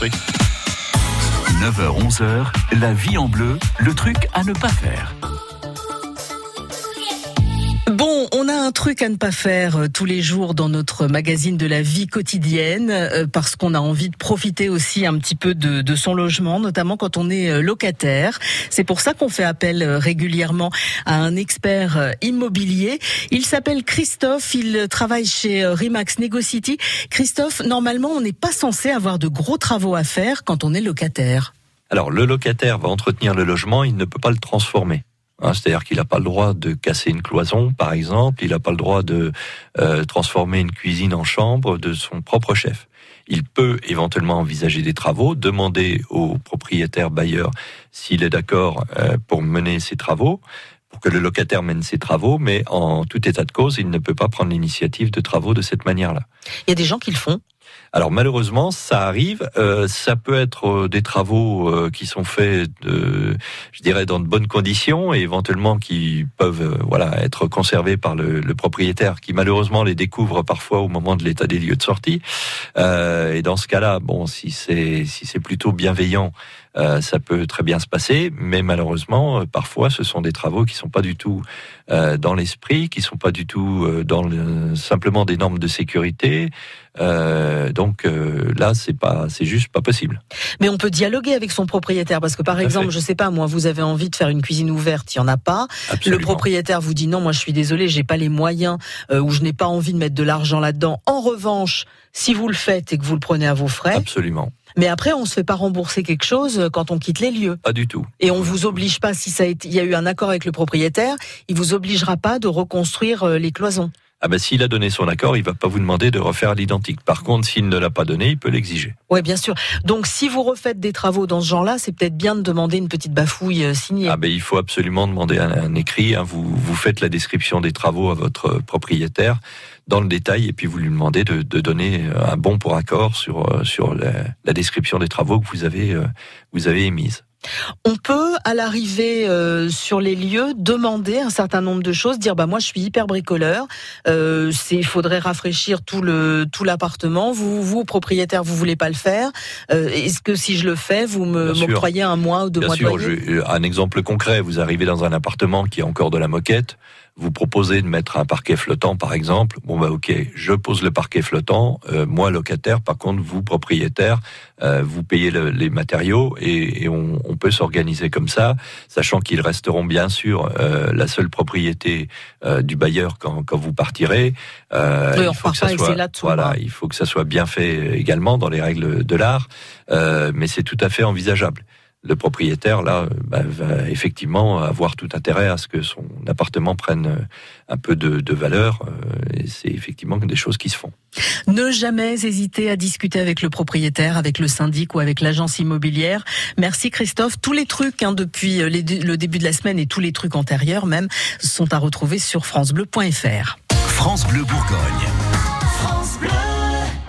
truc. 9h-11h, la vie en bleu, le truc à ne pas faire. Bon, on a un truc à ne pas faire euh, tous les jours dans notre magazine de la vie quotidienne, euh, parce qu'on a envie de profiter aussi un petit peu de, de, son logement, notamment quand on est euh, locataire. C'est pour ça qu'on fait appel régulièrement à un expert immobilier. Il s'appelle Christophe, il travaille chez Remax Negocity. Christophe, normalement, on n'est pas censé avoir de gros travaux à faire quand on est locataire. Alors, le locataire va entretenir le logement, il ne peut pas le transformer. Hein, c'est-à-dire qu'il n'a pas le droit de casser une cloison, par exemple. Il n'a pas le droit de euh, transformer une cuisine en chambre de son propre chef. Il peut éventuellement envisager des travaux, demander au propriétaire bailleur s'il est d'accord euh, pour mener ses travaux pour que le locataire mène ses travaux, mais en tout état de cause, il ne peut pas prendre l'initiative de travaux de cette manière-là. Il y a des gens qui le font alors malheureusement, ça arrive. Euh, ça peut être euh, des travaux euh, qui sont faits, de, je dirais, dans de bonnes conditions et éventuellement qui peuvent, voilà, être conservés par le, le, propriétaire, qui malheureusement les découvre parfois au moment de l'état des lieux de sortie. et dans ce cas-là, bon, si c'est si c'est plutôt bienveillant, euh, ça peut très bien se passer, mais malheureusement, euh, parfois, ce sont des travaux qui sont pas du tout euh, dans l'esprit, qui sont pas du tout dans le, simplement des normes de sécurité. donc là, c'est pas, c'est juste pas possible. Mais on peut dialoguer avec son propriétaire parce que par exemple, je sais pas, moi, vous avez envie de faire une cuisine ouverte, il y en a pas. Le propriétaire vous dit non, moi, je suis désolé, j'ai pas les moyens ou je n'ai pas envie de mettre de l'argent là-dedans. En revanche, si vous le faites et que vous le prenez à vos frais, absolument. Mais après, on se fait pas rembourser quelque chose quand on quitte les lieux. Pas du tout. Et on vous oblige pas, si ça a été, il y a eu un accord avec le propriétaire, il vous obligera pas de reconstruire euh, les cloisons. Ah ben s'il a donné son accord, il va pas vous demander de refaire l'identique. Par contre, s'il ne l'a pas donné, il peut l'exiger. Oui, bien sûr. Donc si vous refaites des travaux dans ce genre-là, c'est peut-être bien de demander une petite bafouille euh, signée. Ah ben il faut absolument demander un, écrit. Hein. Vous, vous faites la description des travaux à votre propriétaire dans le détail et puis vous lui demandez de, donner euh, un bon pour accord sur, euh, sur la, description des travaux que vous avez, euh, vous avez émises. On peut, à l'arrivée sur les lieux, demander un certain nombre de choses, dire bah moi je suis hyper bricoleur, euh, il faudrait rafraîchir tout le tout l'appartement. Vous, vous propriétaire, vous voulez pas le faire. Est-ce que si je le fais, vous me m'octroyez un mois ou deux mois sûr, de loyer Un exemple concret, vous arrivez dans un appartement qui a encore de la moquette vous proposez de mettre un parquet flottant, par exemple, bon bah ok, je pose le parquet flottant. Euh, moi locataire, par contre, vous propriétaire, euh, vous payez les matériaux et, on, peut s'organiser comme ça, sachant qu'ils resteront bien sûr euh, la seule propriété du bailleur quand, vous partirez. il faut que ça soit, voilà, il faut que ça soit bien fait également dans les règles de l'art, mais c'est tout à fait envisageable le propriétaire là bah, va effectivement avoir tout intérêt à ce que son appartement prenne euh, un peu de, valeur euh, et c'est effectivement des choses qui se font. Ne jamais hésiter à discuter avec le propriétaire, avec le syndic ou avec l'agence immobilière. Merci Christophe. Tous les trucs hein, depuis euh, le début de la semaine et tous les trucs antérieurs même sont à retrouver sur francebleu.fr. France Bleu Bourgogne. France Bleu.